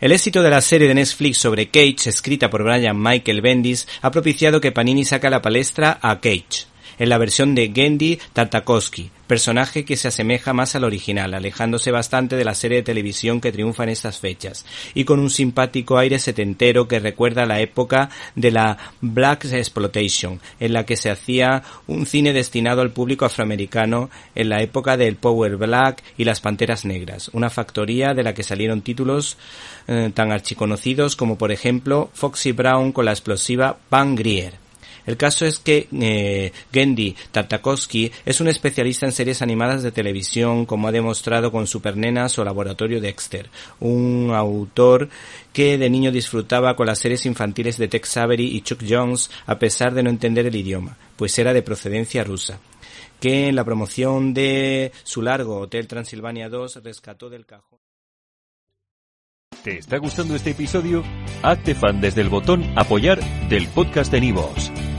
El éxito de la serie de Netflix sobre Cage, escrita por Brian Michael Bendis, ha propiciado que Panini saque a la palestra a Cage en la versión de Gendy Tartakovsky, personaje que se asemeja más al original, alejándose bastante de la serie de televisión que triunfa en estas fechas, y con un simpático aire setentero que recuerda la época de la Black Exploitation, en la que se hacía un cine destinado al público afroamericano en la época del Power Black y las Panteras Negras, una factoría de la que salieron títulos eh, tan archiconocidos como por ejemplo Foxy Brown con la explosiva Van Grier. El caso es que eh, Gendy Tartakovsky es un especialista en series animadas de televisión, como ha demostrado con Supernenas o Laboratorio Dexter, un autor que de niño disfrutaba con las series infantiles de Tex Avery y Chuck Jones a pesar de no entender el idioma, pues era de procedencia rusa que en la promoción de su largo Hotel Transilvania 2 rescató del cajón. ¿Te está gustando este episodio? Hazte fan desde el botón apoyar del podcast de Nivos.